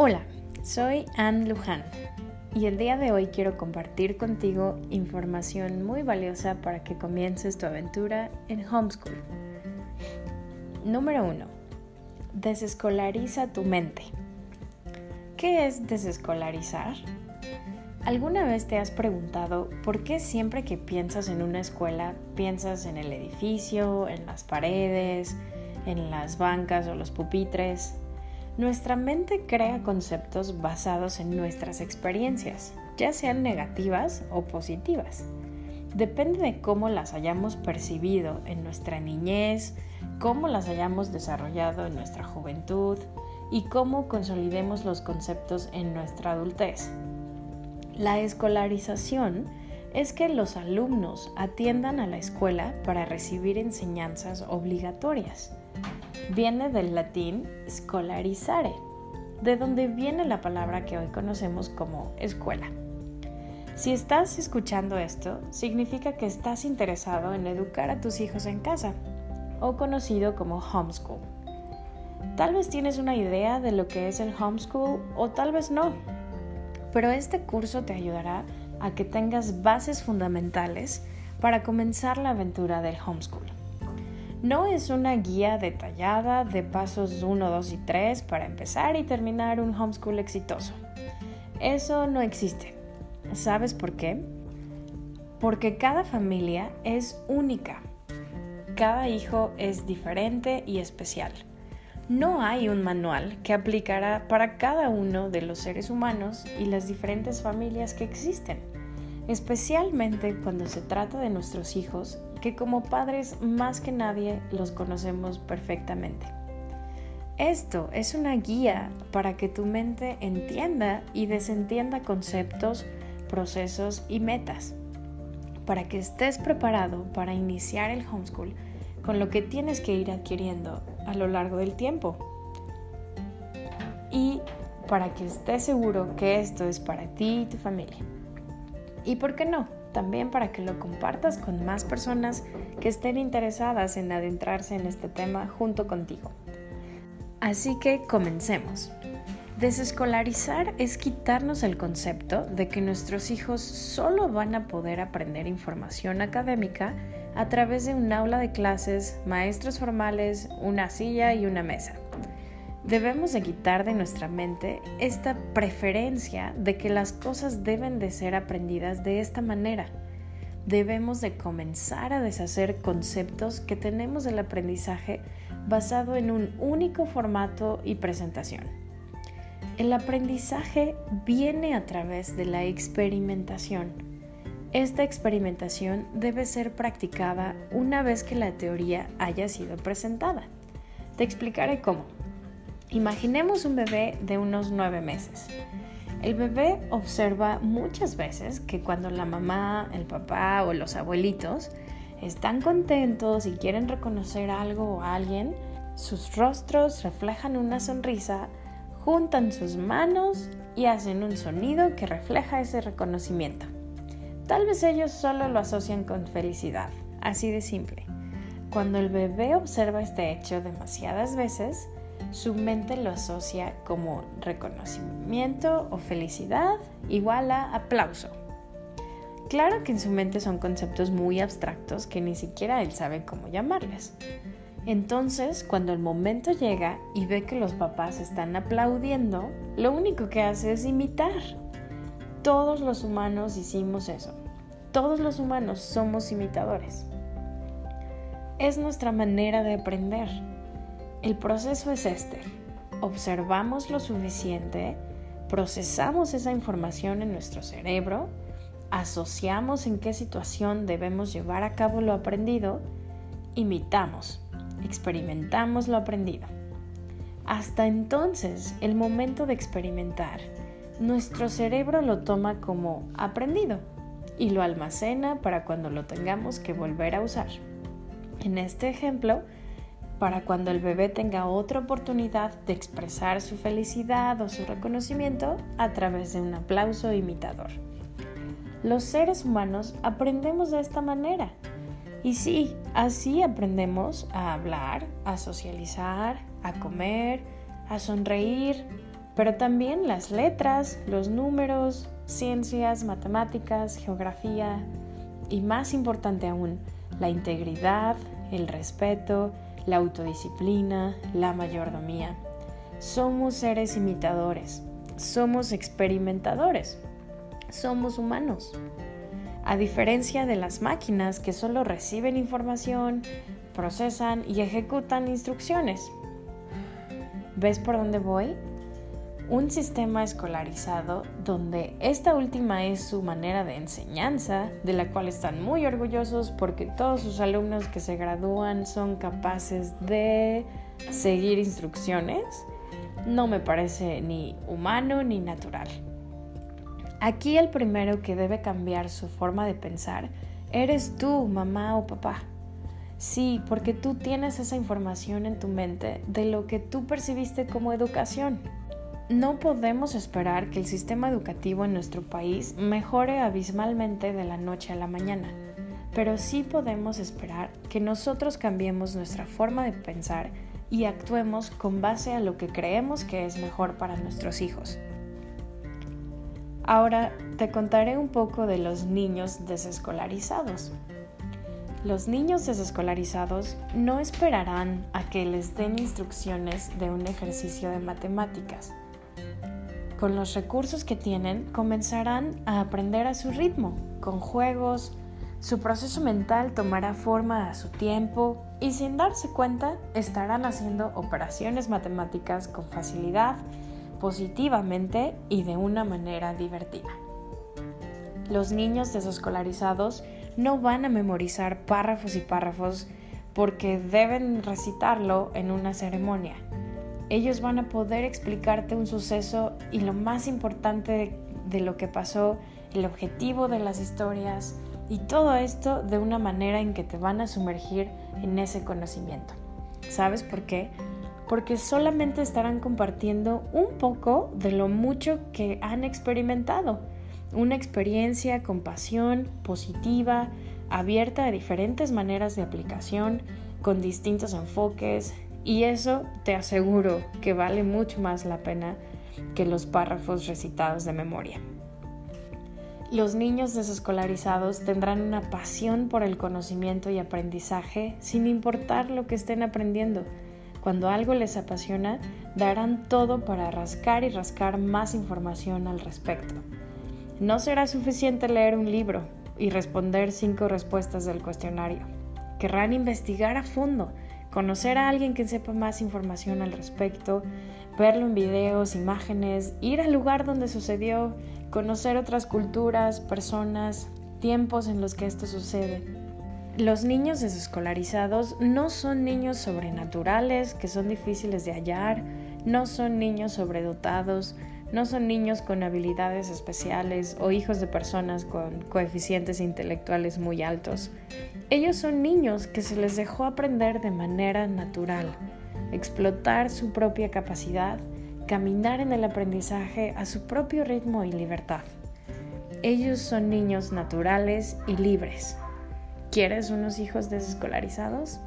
Hola, soy Anne Luján y el día de hoy quiero compartir contigo información muy valiosa para que comiences tu aventura en homeschool. Número 1. Desescolariza tu mente. ¿Qué es desescolarizar? ¿Alguna vez te has preguntado por qué siempre que piensas en una escuela piensas en el edificio, en las paredes, en las bancas o los pupitres? Nuestra mente crea conceptos basados en nuestras experiencias, ya sean negativas o positivas. Depende de cómo las hayamos percibido en nuestra niñez, cómo las hayamos desarrollado en nuestra juventud y cómo consolidemos los conceptos en nuestra adultez. La escolarización es que los alumnos atiendan a la escuela para recibir enseñanzas obligatorias. Viene del latín scolarizare, de donde viene la palabra que hoy conocemos como escuela. Si estás escuchando esto, significa que estás interesado en educar a tus hijos en casa, o conocido como homeschool. Tal vez tienes una idea de lo que es el homeschool o tal vez no, pero este curso te ayudará a que tengas bases fundamentales para comenzar la aventura del homeschool. No es una guía detallada de pasos 1, 2 y 3 para empezar y terminar un homeschool exitoso. Eso no existe. ¿Sabes por qué? Porque cada familia es única. Cada hijo es diferente y especial no hay un manual que aplicará para cada uno de los seres humanos y las diferentes familias que existen, especialmente cuando se trata de nuestros hijos, que como padres más que nadie los conocemos perfectamente. Esto es una guía para que tu mente entienda y desentienda conceptos, procesos y metas, para que estés preparado para iniciar el homeschool con lo que tienes que ir adquiriendo a lo largo del tiempo. Y para que estés seguro que esto es para ti y tu familia. Y por qué no, también para que lo compartas con más personas que estén interesadas en adentrarse en este tema junto contigo. Así que comencemos. Desescolarizar es quitarnos el concepto de que nuestros hijos solo van a poder aprender información académica a través de un aula de clases, maestros formales, una silla y una mesa. Debemos de quitar de nuestra mente esta preferencia de que las cosas deben de ser aprendidas de esta manera. Debemos de comenzar a deshacer conceptos que tenemos del aprendizaje basado en un único formato y presentación. El aprendizaje viene a través de la experimentación esta experimentación debe ser practicada una vez que la teoría haya sido presentada. Te explicaré cómo. Imaginemos un bebé de unos nueve meses. El bebé observa muchas veces que cuando la mamá, el papá o los abuelitos están contentos y quieren reconocer algo o alguien, sus rostros reflejan una sonrisa, juntan sus manos y hacen un sonido que refleja ese reconocimiento. Tal vez ellos solo lo asocian con felicidad, así de simple. Cuando el bebé observa este hecho demasiadas veces, su mente lo asocia como reconocimiento o felicidad igual a aplauso. Claro que en su mente son conceptos muy abstractos que ni siquiera él sabe cómo llamarles. Entonces, cuando el momento llega y ve que los papás están aplaudiendo, lo único que hace es imitar todos los humanos hicimos eso. Todos los humanos somos imitadores. Es nuestra manera de aprender. El proceso es este. Observamos lo suficiente, procesamos esa información en nuestro cerebro, asociamos en qué situación debemos llevar a cabo lo aprendido, imitamos, experimentamos lo aprendido. Hasta entonces, el momento de experimentar nuestro cerebro lo toma como aprendido y lo almacena para cuando lo tengamos que volver a usar. En este ejemplo, para cuando el bebé tenga otra oportunidad de expresar su felicidad o su reconocimiento a través de un aplauso imitador. Los seres humanos aprendemos de esta manera. Y sí, así aprendemos a hablar, a socializar, a comer, a sonreír, pero también las letras, los números, ciencias, matemáticas, geografía y más importante aún, la integridad, el respeto, la autodisciplina, la mayordomía. Somos seres imitadores, somos experimentadores, somos humanos. A diferencia de las máquinas que solo reciben información, procesan y ejecutan instrucciones. ¿Ves por dónde voy? Un sistema escolarizado donde esta última es su manera de enseñanza, de la cual están muy orgullosos porque todos sus alumnos que se gradúan son capaces de seguir instrucciones, no me parece ni humano ni natural. Aquí el primero que debe cambiar su forma de pensar eres tú, mamá o papá. Sí, porque tú tienes esa información en tu mente de lo que tú percibiste como educación. No podemos esperar que el sistema educativo en nuestro país mejore abismalmente de la noche a la mañana, pero sí podemos esperar que nosotros cambiemos nuestra forma de pensar y actuemos con base a lo que creemos que es mejor para nuestros hijos. Ahora te contaré un poco de los niños desescolarizados. Los niños desescolarizados no esperarán a que les den instrucciones de un ejercicio de matemáticas. Con los recursos que tienen comenzarán a aprender a su ritmo, con juegos, su proceso mental tomará forma a su tiempo y sin darse cuenta estarán haciendo operaciones matemáticas con facilidad, positivamente y de una manera divertida. Los niños desescolarizados no van a memorizar párrafos y párrafos porque deben recitarlo en una ceremonia. Ellos van a poder explicarte un suceso y lo más importante de, lo que pasó, el objetivo de las historias y todo esto de una manera en que te van a sumergir en ese conocimiento. ¿Sabes por qué? Porque solamente estarán compartiendo un poco de lo mucho que han experimentado una experiencia con pasión, positiva, abierta a diferentes maneras de aplicación, con distintos enfoques, y eso te aseguro que vale mucho más la pena que los párrafos recitados de memoria. Los niños desescolarizados tendrán una pasión por el conocimiento y aprendizaje sin importar lo que estén aprendiendo. Cuando algo les apasiona, darán todo para rascar y rascar más información al respecto. No será suficiente leer un libro y responder cinco respuestas del cuestionario. Querrán investigar a fondo, conocer a alguien que sepa más información al respecto, verlo en videos, imágenes, ir al lugar donde sucedió, conocer otras culturas, personas, tiempos en los que esto sucede. Los niños desescolarizados no son niños sobrenaturales que son difíciles de hallar, no son niños sobredotados, no son niños con habilidades especiales o hijos de personas con coeficientes intelectuales muy altos. Ellos son niños que se les dejó aprender de manera natural, explotar su propia capacidad, caminar en el aprendizaje a su propio ritmo y libertad. Ellos son niños naturales y libres. ¿Quieres unos hijos desescolarizados?